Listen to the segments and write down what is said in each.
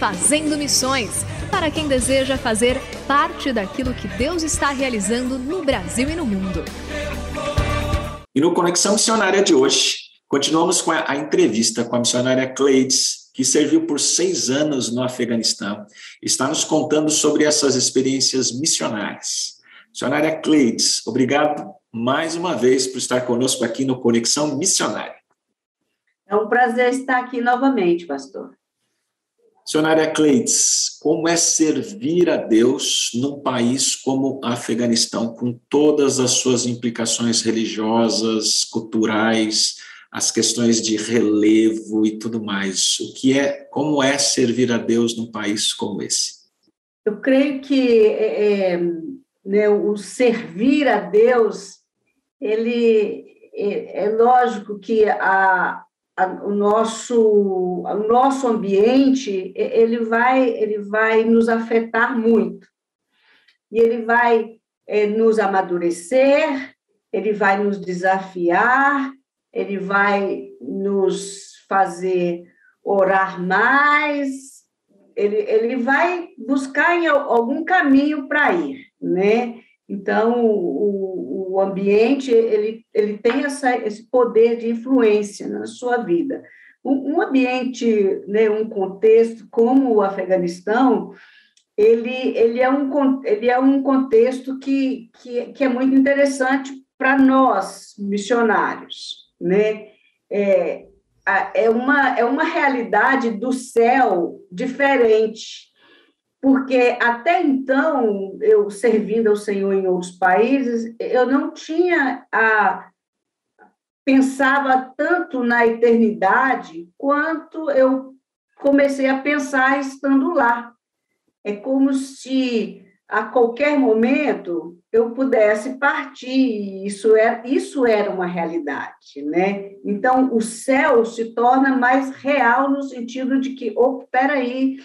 Fazendo Missões para quem deseja fazer parte daquilo que Deus está realizando no Brasil e no mundo. E no Conexão Missionária de hoje, continuamos com a, entrevista com a missionária Cleides, que serviu por seis anos no Afeganistão. Está nos contando sobre essas experiências missionárias. Missionária Cleides, obrigado mais uma vez por estar conosco aqui no Conexão Missionária. É um prazer estar aqui novamente, pastor. Missionária Cleides, como é servir a Deus num país como o Afeganistão, com todas as suas implicações religiosas, culturais, as questões de relevo e tudo mais? O que é, como é servir a Deus num país como esse? Eu creio que é, é né, o servir a Deus, ele é, é lógico que a, o nosso o nosso ambiente ele vai ele vai nos afetar muito. E ele vai é, nos amadurecer ele vai nos desafiar ele vai nos fazer orar mais ele, ele vai buscar em algum caminho para ir né? Então o, o ambiente ele, ele tem essa, esse poder de influência na sua vida. Um, um ambiente, né, um contexto como o Afeganistão, ele, ele, é, um, ele é um contexto que, que, que é muito interessante para nós, missionários. Né? É, é, uma, é uma realidade do céu diferente porque até então, eu servindo ao Senhor em outros países, eu não tinha a pensava tanto na eternidade quanto eu comecei a pensar estando lá. É como se a qualquer momento eu pudesse partir, isso era, isso era uma realidade, né? Então, o céu se torna mais real no sentido de que, oh, aí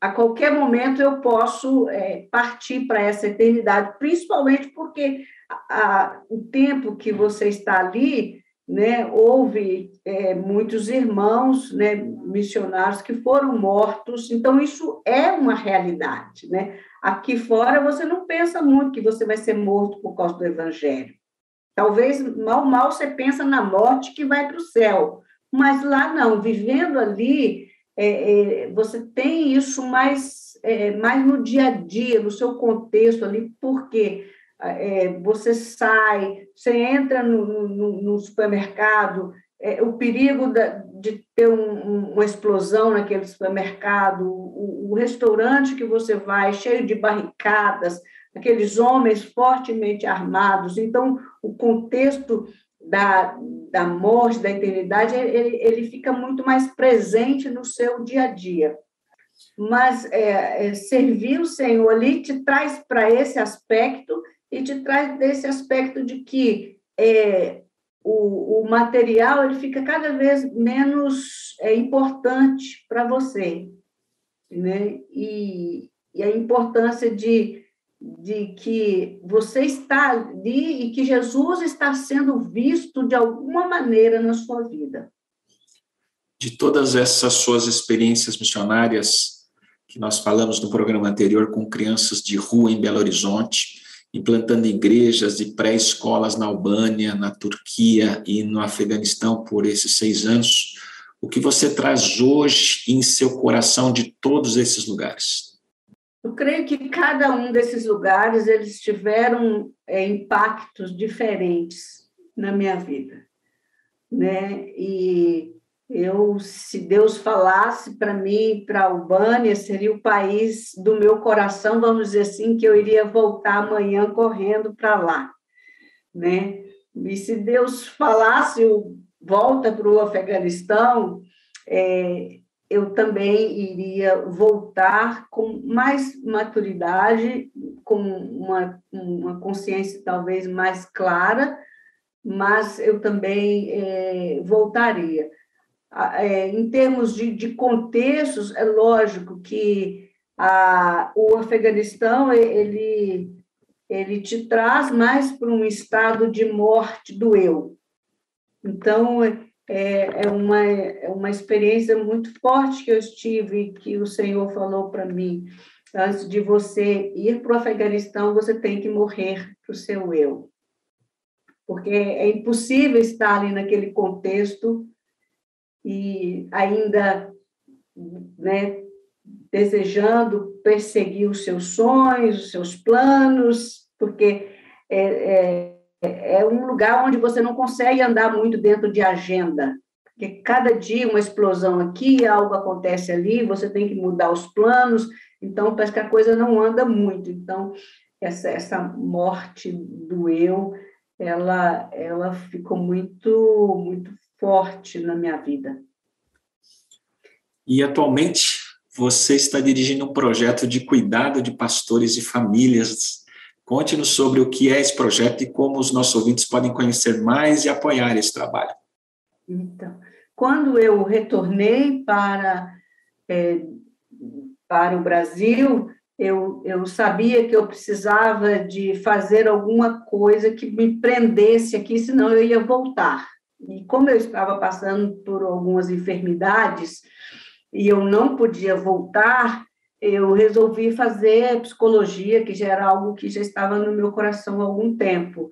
a qualquer momento eu posso é, partir para essa eternidade, principalmente porque a, a, o tempo que você está ali, né, houve é, muitos irmãos, né, missionários que foram mortos, então isso é uma realidade, né? Aqui fora você não pensa muito que você vai ser morto por causa do evangelho. Talvez mal mal você pensa na morte que vai para o céu, mas lá não, vivendo ali é, é, você tem isso mais, é, mais no dia a dia, no seu contexto ali, porque é, você sai, você entra no, no, no supermercado, é, o perigo da, de ter um, uma explosão naquele supermercado, o, o restaurante que você vai cheio de barricadas, aqueles homens fortemente armados. Então, o contexto da, da morte, da eternidade, ele, ele fica muito mais presente no seu dia a dia. Mas é, é, servir o Senhor ali te traz para esse aspecto e te traz desse aspecto de que é, o, o material ele fica cada vez menos é, importante para você. né? E, e a importância de, de que você está ali e que Jesus está sendo visto de alguma maneira na sua vida. De todas essas suas experiências missionárias que nós falamos no programa anterior com crianças de rua em Belo Horizonte, implantando igrejas e pré-escolas na Albânia, na Turquia e no Afeganistão por esses seis anos, o que você traz hoje em seu coração de todos esses lugares? Eu creio que cada um desses lugares eles tiveram é, impactos diferentes na minha vida, né? E eu, se Deus falasse para mim, para a Albânia, seria o país do meu coração, vamos dizer assim, que eu iria voltar amanhã correndo para lá, né? E se Deus falasse, volta para o Afeganistão, é, eu também iria voltar com mais maturidade, com uma, uma consciência talvez mais clara, mas eu também é, voltaria. É, em termos de, de, contextos, é lógico que a, o Afeganistão ele, ele te traz mais para um estado de morte do eu. Então, é, é, uma, é uma experiência muito forte que eu tive, que o Senhor falou para mim. Antes de você ir para o Afeganistão, você tem que morrer para o seu eu. Porque é impossível estar ali naquele contexto e ainda né, desejando perseguir os seus sonhos, os seus planos, porque é, é, é um lugar onde você não consegue andar muito dentro de agenda, porque cada dia uma explosão aqui, algo acontece ali, você tem que mudar os planos, então parece que a coisa não anda muito. Então, essa, essa morte do eu, ela, ela ficou muito, muito forte na minha vida. E atualmente você está dirigindo um projeto de cuidado de pastores e famílias. Conte-nos sobre o que é esse projeto e como os nossos ouvintes podem conhecer mais e apoiar esse trabalho. Então, quando eu retornei para, é, para o Brasil, eu, eu sabia que eu precisava de fazer alguma coisa que me prendesse aqui, senão eu ia voltar. E como eu estava passando por algumas enfermidades e eu não podia voltar, eu resolvi fazer psicologia, que já era algo que já estava no meu coração há algum tempo.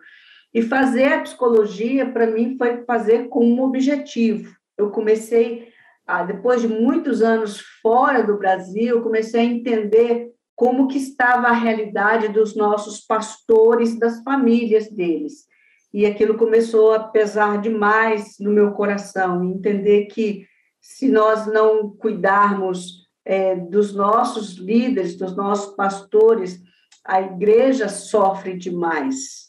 E fazer a psicologia, para mim, foi fazer com um objetivo. Eu comecei, a, depois de muitos anos fora do Brasil, comecei a entender como que estava a realidade dos nossos pastores, das famílias deles e aquilo começou a pesar demais no meu coração, entender que se nós não cuidarmos é, dos nossos líderes, dos nossos pastores, a igreja sofre demais.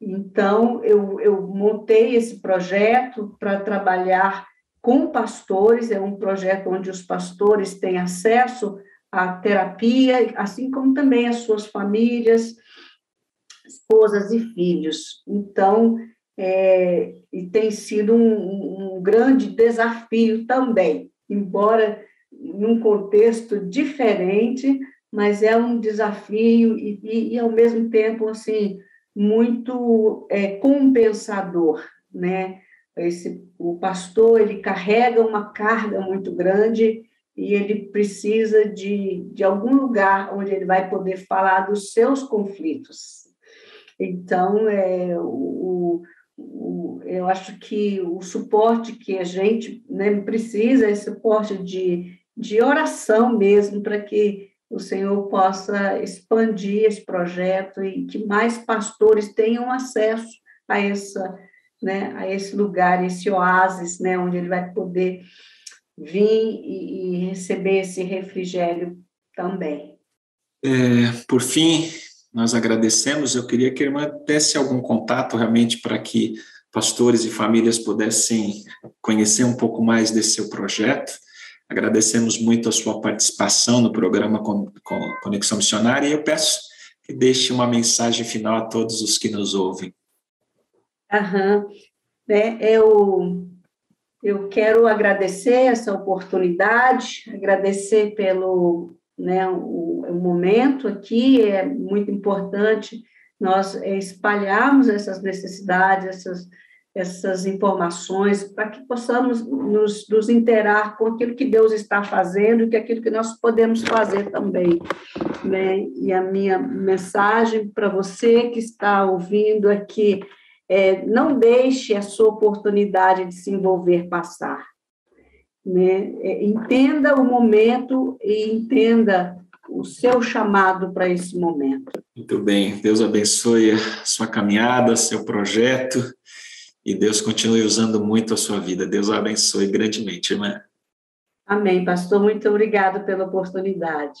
Então, eu, eu montei esse projeto para trabalhar com pastores, é um projeto onde os pastores têm acesso à terapia, assim como também as suas famílias, esposas e filhos. Então, é, e tem sido um, um, grande desafio também, embora num contexto diferente, mas é um desafio e, e, e ao mesmo tempo assim muito é, compensador, né? Esse, o pastor ele carrega uma carga muito grande e ele precisa de, de algum lugar onde ele vai poder falar dos seus conflitos, então, é, o, o, eu acho que o suporte que a gente né, precisa é suporte de, de oração mesmo, para que o Senhor possa expandir esse projeto e que mais pastores tenham acesso a essa né, a esse lugar, esse oásis, né, onde ele vai poder vir e, e receber esse refrigério também. É, por fim, nós agradecemos. Eu queria que a irmã desse algum contato realmente para que pastores e famílias pudessem conhecer um pouco mais desse seu projeto. Agradecemos muito a sua participação no programa Conexão Missionária e eu peço que deixe uma mensagem final a todos os que nos ouvem. Aham. É, eu, Eu quero agradecer essa oportunidade, agradecer pelo né, o, o momento aqui, é muito importante nós espalharmos essas necessidades, essas essas informações para que possamos nos, nos interar com aquilo que Deus está fazendo e que aquilo que nós podemos fazer também. Né? E a minha mensagem para você que está ouvindo aqui é não deixe a sua oportunidade de se envolver passar. Né? É, entenda o momento e entenda o seu chamado para esse momento. Muito bem, Deus abençoe a sua caminhada, seu projeto e Deus continue usando muito a sua vida. Deus a abençoe grandemente, irmã. Amém, pastor. Muito obrigado pela oportunidade.